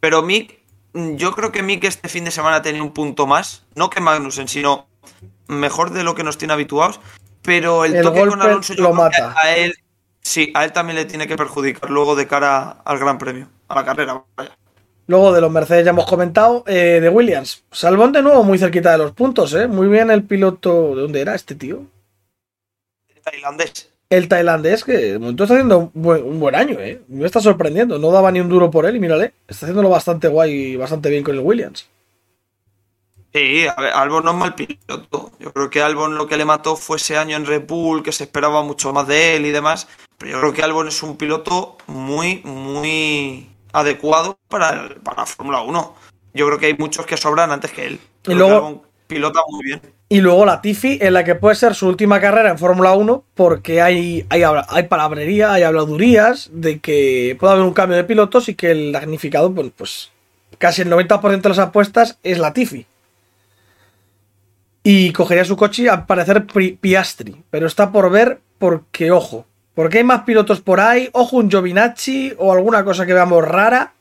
B: Pero Mick, mm, yo creo que Mick este fin de semana tenía un punto más, no que Magnussen, sino mejor de lo que nos tiene habituados, pero el,
A: El
B: toque con Alonso yo
A: lo mata.
B: a él, sí, a él también le tiene que perjudicar luego de cara al Gran Premio, a la carrera, vaya.
A: Luego de los Mercedes ya hemos comentado. eh, de Williams. Salvón de nuevo muy cerquita de los puntos, ¿eh? Muy bien el piloto. ¿De dónde era este tío?
B: Tailandés.
A: El tailandés que de momento está haciendo un buen, un buen año, ¿eh? Me está sorprendiendo. No daba ni un duro por él y mírale. Está haciéndolo bastante guay y bastante bien con el Williams.
B: Sí, a ver, Albon no es mal piloto. Yo creo que Albon lo que le mató fue ese año en Red Bull, que se esperaba mucho más de él y demás. Pero yo creo que Albon es un piloto muy, muy adecuado para, el- para la Fórmula 1. Yo creo que hay muchos que sobran antes que él. Creo
A: luego-
B: pilota muy bien.
A: Y luego la Tiffy, en la que puede ser su última carrera en Fórmula 1, porque hay, hay, hay palabrería, hay habladurías de que puede haber un cambio de pilotos y que el damnificado, pues, pues casi el 90% de las apuestas es la Tiffy. Y cogería su coche al parecer Piastri, pero está por ver porque, ojo, porque hay más pilotos por ahí, ojo un Giovinacci o alguna cosa que veamos rara.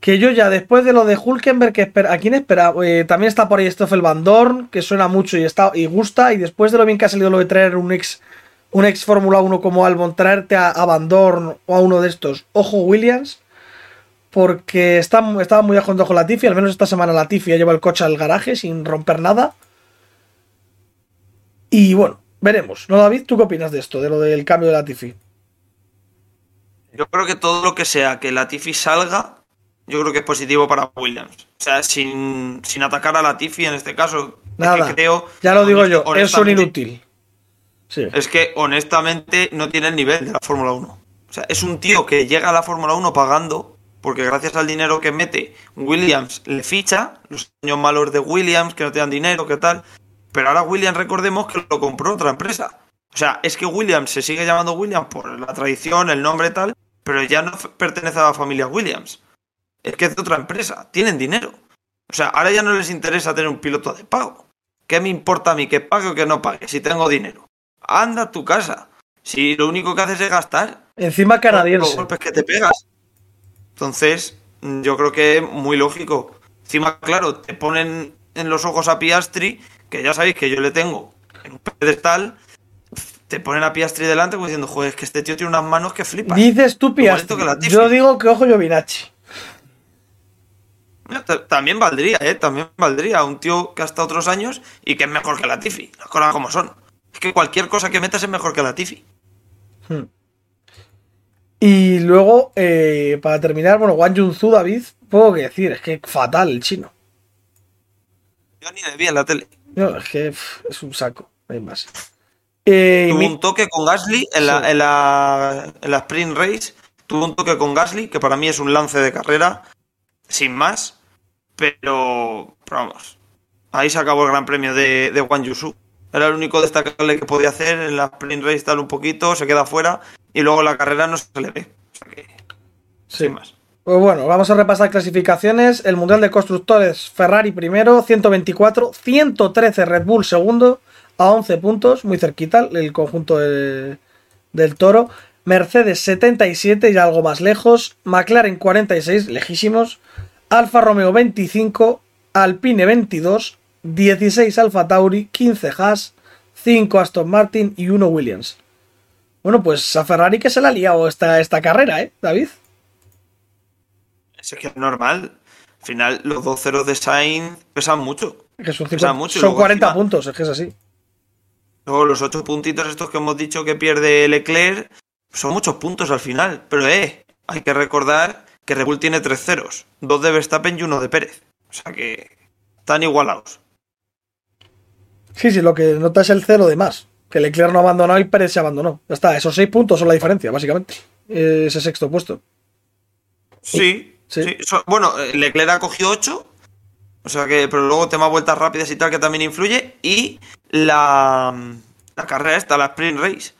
A: Que yo ya después de lo de Hulkenberg, que espera, ¿a quién espera? Eh, también está por ahí Stoffel Van Dorn, que suena mucho y, está, y gusta. Y después de lo bien que ha salido lo de traer un ex, un ex Fórmula 1 como Albon, traerte a, a Van Dorn o a uno de estos, ojo Williams, porque está, estaba muy ajondo con Latifi. Al menos esta semana Latifi ya lleva el coche al garaje sin romper nada. Y bueno, veremos. ¿No, David? ¿Tú qué opinas de esto, de lo del cambio de Latifi?
B: Yo creo que todo lo que sea que Latifi salga, yo creo que es positivo para Williams. O sea, sin, sin atacar a Latifi en este caso. es que
A: Nada.
B: creo,
A: ya lo digo yo, es un inútil. Sí.
B: Es que honestamente no tiene el nivel de la Fórmula 1. O sea, es un tío que llega a la Fórmula 1 pagando, porque gracias al dinero que mete, Williams le ficha, los años malos de Williams, que no te dan dinero, que tal. Pero ahora Williams, recordemos que lo compró otra empresa. O sea, es que Williams se sigue llamando Williams por la tradición, el nombre tal, pero ya no pertenece a la familia Williams. Es que es de otra empresa, tienen dinero. O sea, ahora ya no les interesa tener un piloto de pago. ¿Qué me importa a mí que pague o que no pague si tengo dinero? Anda a tu casa. Si lo único que haces es gastar
A: Encima
B: los
A: canadiense.
B: golpes que te pegas. Entonces, yo creo que es muy lógico. Encima, claro, te ponen en los ojos a Piastri, que ya sabéis que yo le tengo en un pedestal, te ponen a Piastri delante como diciendo, joder, es que este tío tiene unas manos que flipas.
A: Dices tú Piastri. Yo digo que ojo Giovinacci.
B: También valdría, ¿eh? También valdría un tío que ha estado otros años y que es mejor que Latifi. Las cosas como son. Es que cualquier cosa que metas es mejor que Latifi.
A: Y luego, eh, para terminar, bueno, Wang Junzu, David, poco que decir, es que fatal el chino.
B: Yo ni le vi en la tele.
A: No, es que es un saco, no hay más. Eh,
B: Tuvo
A: mi-
B: un toque con Gasly en la,
A: Sí.
B: en, la, en la Sprint Race. Tuvo un toque con Gasly, que para mí es un lance de carrera, sin más. Pero, vamos, ahí se acabó el Gran Premio de, de Wang Yusu. Era el único destacable que podía hacer. En la Sprint Race tal un poquito, se queda fuera. Y luego la carrera no se le ve. O sea que,
A: sí.
B: sin más.
A: Pues bueno, vamos a repasar clasificaciones. El Mundial de Constructores, Ferrari primero, 124, 113 Red Bull segundo, a 11 puntos, muy cerquita el conjunto del, Toro. Mercedes 77 y algo más lejos. McLaren 46, lejísimos. Alfa Romeo 25, Alpine 22, 16 Alfa Tauri, 15 Haas, 5 Aston Martin y 1 Williams. Bueno, pues a Ferrari que se la ha liado esta, esta carrera, ¿eh, David?
B: Es que es normal. Al final, los dos ceros de Sainz pesan mucho.
A: Que son,
B: Pesa
A: 50
B: mucho
A: son
B: luego
A: 40
B: encima-
A: puntos, es que es así.
B: Luego los ocho puntitos estos que hemos dicho que pierde Leclerc son muchos puntos al final. Pero eh, hay que recordar que Red Bull tiene tres ceros. Dos de Verstappen y uno de Pérez. O sea que están igualados.
A: Sí, sí, lo que nota es el cero de más. Que Leclerc no ha abandonado y Pérez se abandonó. Ya está, esos 6 puntos son la diferencia, básicamente. Eh, Ese sexto puesto.
B: Sí,
A: Sí.
B: sí. So- bueno, eh, Leclerc ha cogido ocho. O sea que, pero luego tema vueltas rápidas y tal que también influye. Y la, la carrera esta, la Sprint Race.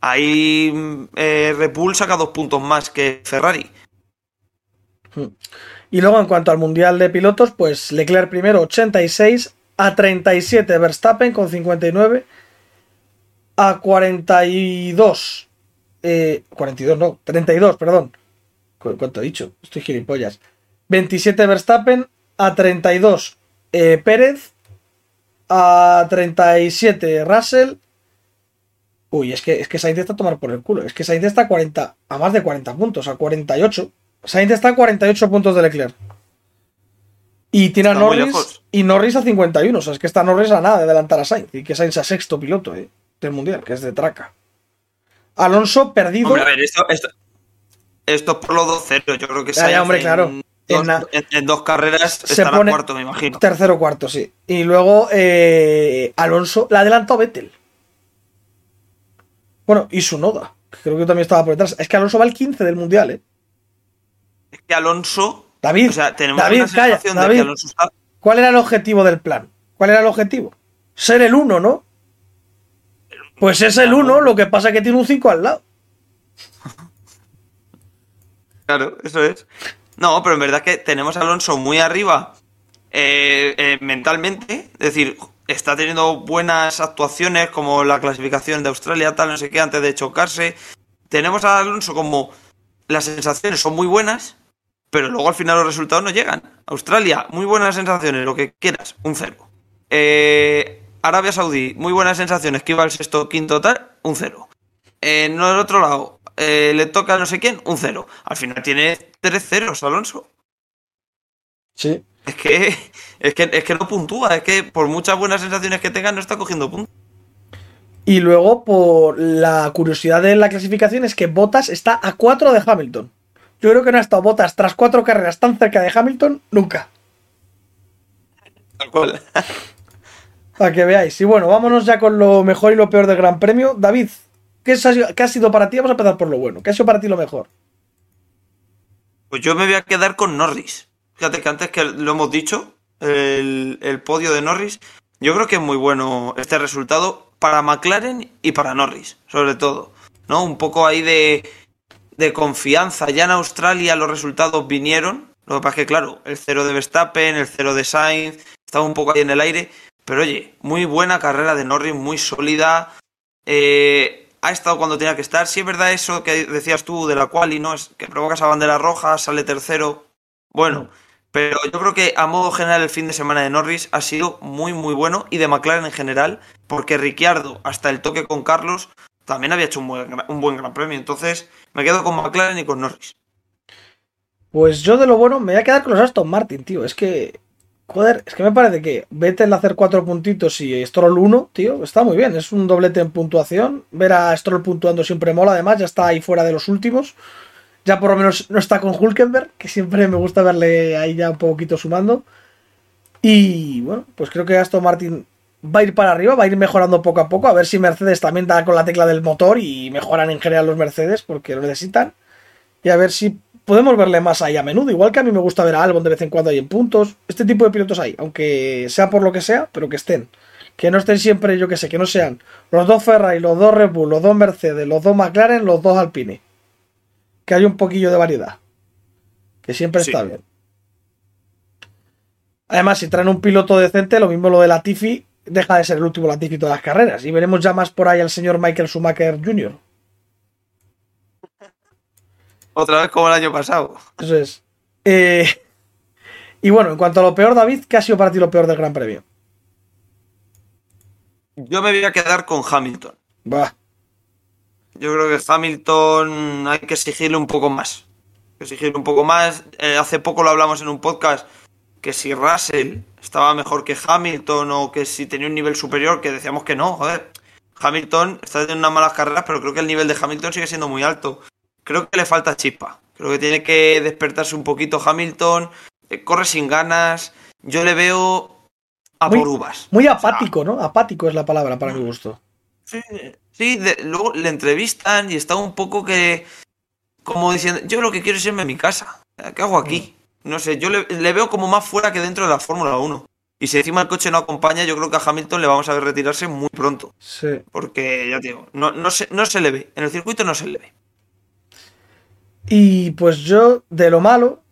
B: Ahí eh, Red Bull saca dos puntos más que Ferrari.
A: Y luego, en cuanto al Mundial de Pilotos, pues Leclerc primero 86, a 37 Verstappen con 59, a 42, eh, 42 no, 32, perdón. ¿Cu- ¿Cuánto he dicho? Estoy gilipollas. 27 Verstappen, a 32 eh, Pérez, a 37 Russell. Uy, es que, es que Sainz está a tomar por el culo. Es que Sainz está a 40, a más de 40 puntos, a 48. Sainz está a 48 puntos de Leclerc. Y tiene a Norris y Norris a 51. O sea, es que está Norris a nada de adelantar a Sainz. Y que Sainz sea sexto piloto eh, del mundial, que es de traca. Alonso perdido.
B: Hombre, a ver, esto, esto, esto es por los 2-0. Yo creo que
A: Ya, ya, hombre,
B: en
A: claro.
B: Dos,
A: En la-
B: en- en dos carreras
A: se
B: estará
A: pone
B: cuarto, me imagino.
A: Tercero cuarto, sí. Y luego eh, Alonso le adelantó a Vettel. Bueno, y su Noda. Creo que también estaba por detrás. Es que Alonso va al 15 del mundial, ¿eh?
B: Es que Alonso.
A: David,
B: o sea, tenemos
A: David,
B: una
A: calla,
B: sensación de
A: David.
B: que Alonso está.
A: ¿Cuál era el objetivo del plan? ¿Cuál era el objetivo? Ser el 1, ¿no? Pues es el 1, lo que pasa es que tiene un 5 al lado.
B: Claro, eso es. No, pero en verdad que tenemos a Alonso muy arriba eh, eh, mentalmente. Es decir, está teniendo buenas actuaciones como la clasificación de Australia, tal, no sé qué, antes de chocarse. Tenemos a Alonso como las sensaciones son muy buenas, pero luego al final los resultados no llegan. Australia, muy buenas sensaciones, lo que quieras, un cero. Eh, Arabia Saudí, muy buenas sensaciones, que iba al sexto, quinto, tal, un cero. En el otro lado, eh, le toca a no sé quién, un cero. Al final tiene tres ceros, Alonso.
A: Sí.
B: Es que, es que, es que no puntúa, es que por muchas buenas sensaciones que tenga, no está cogiendo puntos.
A: Y luego, por la curiosidad de la clasificación, es que Bottas está a 4 de Hamilton. Yo creo que no ha estado Bottas tras cuatro carreras tan cerca de Hamilton nunca.
B: Tal cual.
A: Para que veáis. Y bueno, vámonos ya con lo mejor y lo peor del Gran Premio. David, ¿qué, ha sido para ti? Vamos a empezar por lo bueno. ¿Qué ha sido para ti lo mejor?
B: Pues yo me voy a quedar con Norris. Fíjate que antes que lo hemos dicho, el, el podio de Norris, yo creo que es muy bueno este resultado para McLaren y para Norris, sobre todo. ¿No? Un poco ahí de, de confianza. Ya en Australia los resultados vinieron. Lo que pasa es que, claro, el cero de Verstappen, el cero de Sainz, estaba un poco ahí en el aire. Pero oye, muy buena carrera de Norris, muy sólida. Eh, ha estado cuando tenía que estar. Sí es verdad eso que decías tú de la quali, ¿no? Es que provoca esa bandera roja, sale tercero. Bueno, pero yo creo que a modo general el fin de semana de Norris ha sido muy muy bueno y de McLaren en general, porque Ricciardo hasta el toque con Carlos también había hecho un buen, un buen gran premio. Entonces me quedo con McLaren y con Norris.
A: Pues yo de lo bueno me voy a quedar con los Aston Martin, tío. Es que, joder, es que me parece que Vettel hacer cuatro puntitos y Stroll uno, tío, está muy bien. Es un doblete en puntuación. Ver a Stroll puntuando siempre mola, además, ya está ahí fuera de los últimos. Ya por lo menos no está con Hulkenberg, que siempre me gusta verle ahí ya un poquito sumando. Y bueno, pues creo que Aston Martin va a ir para arriba, va a ir mejorando poco a poco. A ver si Mercedes también da con la tecla del motor y mejoran en general los Mercedes, porque lo necesitan. Y a ver si podemos verle más ahí a menudo. Igual que a mí me gusta ver a Albon de vez en cuando ahí en puntos. Este tipo de pilotos hay, aunque sea por lo que sea, pero que estén. Que no estén siempre, yo que sé, que no sean los dos Ferrari, los dos Red Bull, los dos Mercedes, los dos McLaren, los dos Alpine. Que hay un poquillo de variedad. Que siempre
B: Sí.
A: está bien. Además, si traen un piloto decente, lo mismo lo de Latifi, deja de ser el último Latifi de todas las carreras. Y veremos ya más por ahí al señor Michael Schumacher Jr.
B: Otra vez como el año pasado.
A: Eso es. Eh, y bueno, en cuanto a lo peor, David, ¿qué ha sido para ti lo peor del Gran Premio?
B: Yo me voy a quedar con Hamilton.
A: Bah,
B: Yo creo que Hamilton hay que exigirle un poco más. Exigirle un poco más. Eh, hace poco lo hablamos en un podcast que si Russell estaba mejor que Hamilton o que si tenía un nivel superior, que decíamos que no, joder. Hamilton está teniendo unas malas carreras, pero creo que el nivel de Hamilton sigue siendo muy alto. Creo que le falta chispa. Creo que tiene que despertarse un poquito Hamilton. eh, corre sin ganas. Yo le veo a
A: Muy-
B: por uvas.
A: muy apático, ¿no? Apático es la palabra para mi gusto.
B: Sí, sí, de- luego le entrevistan y está un poco que. Como diciendo, yo lo que quiero es irme a mi casa. ¿Qué hago aquí? No sé, yo le, le veo como más fuera que dentro de la Fórmula 1. Y si encima el coche no acompaña, yo creo que a Hamilton le vamos a ver retirarse muy pronto.
A: Sí.
B: Porque, ya te digo, no, no, se, no se le ve. En el circuito no se le ve.
A: Y pues yo, de lo malo,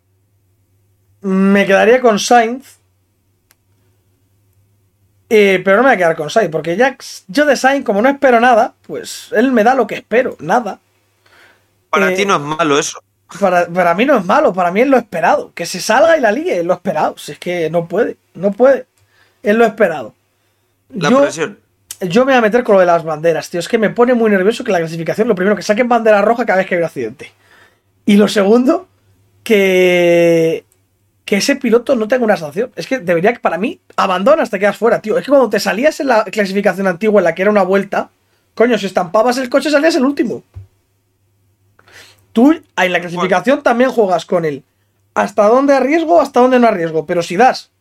A: me quedaría con Sainz. Eh, pero no me voy a quedar con Sainz, porque ya yo de Sainz, como no espero nada, pues él me da lo que espero, nada.
B: Para
A: Eh,
B: ti no es malo eso.
A: Para, para mí no es malo, para mí es lo esperado. Que se salga y la ligue, es lo esperado. Si es que no puede, no puede. Es lo esperado.
B: La
A: Yo-
B: presión.
A: Yo me voy a meter con lo de las banderas, tío. Es que me pone muy nervioso que la clasificación, lo primero, que saquen bandera roja cada vez que hay un accidente. Y lo segundo, que. Que ese piloto no tenga una sanción. Es que debería que, para mí, abandonas, te quedas fuera, tío. Es que cuando te salías en la clasificación antigua en la que era una vuelta, coño, si estampabas el coche salías el último. Tú en la clasificación también juegas con él. ¿Hasta dónde arriesgo? ¿Hasta dónde no arriesgo? Pero si das.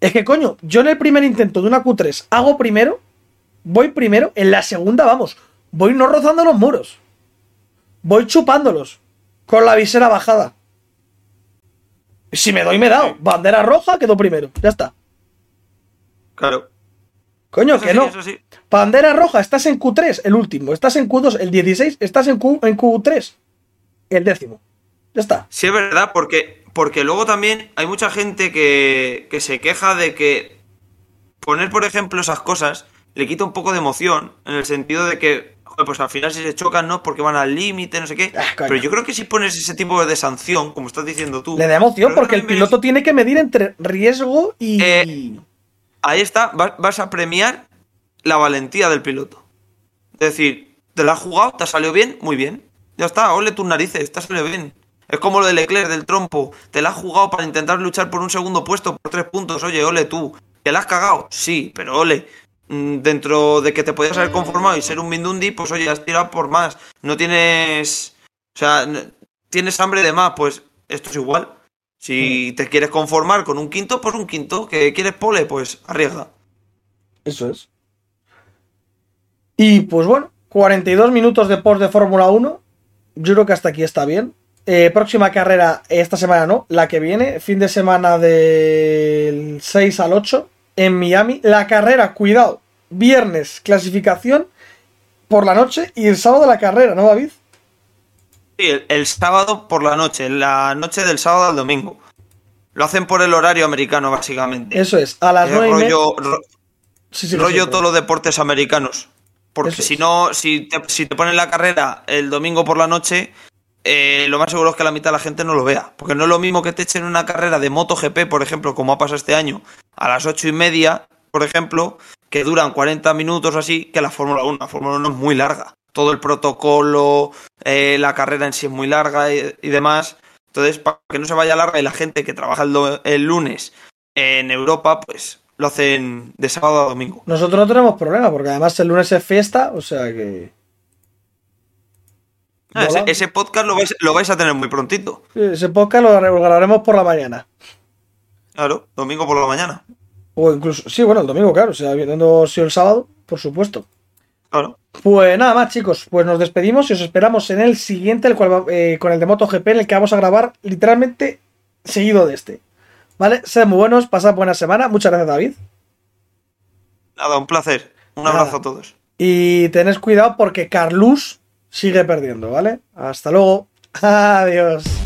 A: Es que, coño, yo en el primer intento de una Q3 hago primero, voy primero, en la segunda, vamos, voy no rozando los muros. Voy chupándolos. Con la visera bajada. Si me doy, me he dado. Bandera roja, quedo primero. Ya está.
B: Claro.
A: Coño,
B: Eso
A: que
B: sí,
A: no.
B: eso sí.
A: Bandera roja, estás en Q3, el último. Estás en Q2, el 16. Estás en, Q, en Q3, el décimo. Ya está.
B: Sí, es verdad, porque, porque luego también hay mucha gente que, que se queja de que poner, por ejemplo, esas cosas le quita un poco de emoción, en el sentido de que, pues al final si se chocan, ¿no? Porque van al límite, no sé qué.
A: Ah.
B: Pero yo creo que si pones ese tipo de sanción, como estás diciendo tú...
A: Le da emoción porque el piloto tiene que medir entre riesgo y.
B: Eh, ahí está, vas, a premiar la valentía del piloto. Es decir, te la has jugado, te ha salido bien, muy bien. Ya está, ole tus narices, te ha salido bien. Es como lo de Leclerc del trompo. Te la has jugado para intentar luchar por un segundo puesto, por tres puntos. Oye, ole tú. ¿Que la has cagado? Sí, pero ole. Mm, Dentro de que te podías haber conformado y ser un Mindundi, pues oye, has tirado por más. No tienes. O sea, tienes hambre de más, pues esto es igual. Si te quieres conformar con un quinto, pues un quinto. ¿Que quieres pole? Pues arriesga.
A: Eso es. Y pues bueno, 42 minutos de post de Fórmula 1. Yo creo que hasta aquí está bien. Eh, próxima carrera, esta semana no, la que viene, fin de semana del 6 al 8 en Miami. La carrera, cuidado, viernes, clasificación por la noche y el sábado la carrera, ¿no, David?
B: Sí, el, el sábado por la noche, la noche del sábado al domingo. Lo hacen por el horario americano, básicamente.
A: Eso es, a las
B: Es
A: 9 y media.
B: rollo, ro-
A: Sí, sí, lo
B: rollo todos los deportes americanos. Porque
A: Eso
B: si no, si te, si te ponen la carrera el domingo por la noche, eh, lo más seguro es que la mitad de la gente no lo vea. Porque no es lo mismo que te echen una carrera de MotoGP, por ejemplo, como ha pasado este año, a las ocho y media, por ejemplo, que duran 40 minutos así, que la Fórmula 1. La Fórmula 1 es muy larga. Todo el protocolo, eh, la carrera en sí es muy larga y, demás. Entonces, para que no se vaya larga y la gente que trabaja el, el lunes en Europa, pues lo hacen de sábado a domingo.
A: Nosotros no tenemos problema, porque además el lunes es fiesta, o sea que.
B: Ah, ese, podcast lo vais, lo vais a tener muy prontito.
A: Ese podcast lo lo grabaremos por la mañana.
B: Claro, domingo por la mañana.
A: O incluso, sí, bueno, el domingo, claro, o sea, viendo si el sábado, por supuesto.
B: Claro.
A: Pues nada más, chicos, pues nos despedimos y os esperamos en el siguiente, el cual eh, con el de MotoGP, en el que vamos a grabar literalmente seguido de este. ¿Vale? Sed muy buenos, pasad buena semana. Muchas gracias, David.
B: Nada, un placer. Un
A: Nada.
B: abrazo a todos.
A: Y tened cuidado porque Carlus sigue perdiendo, ¿vale? Hasta luego. Adiós.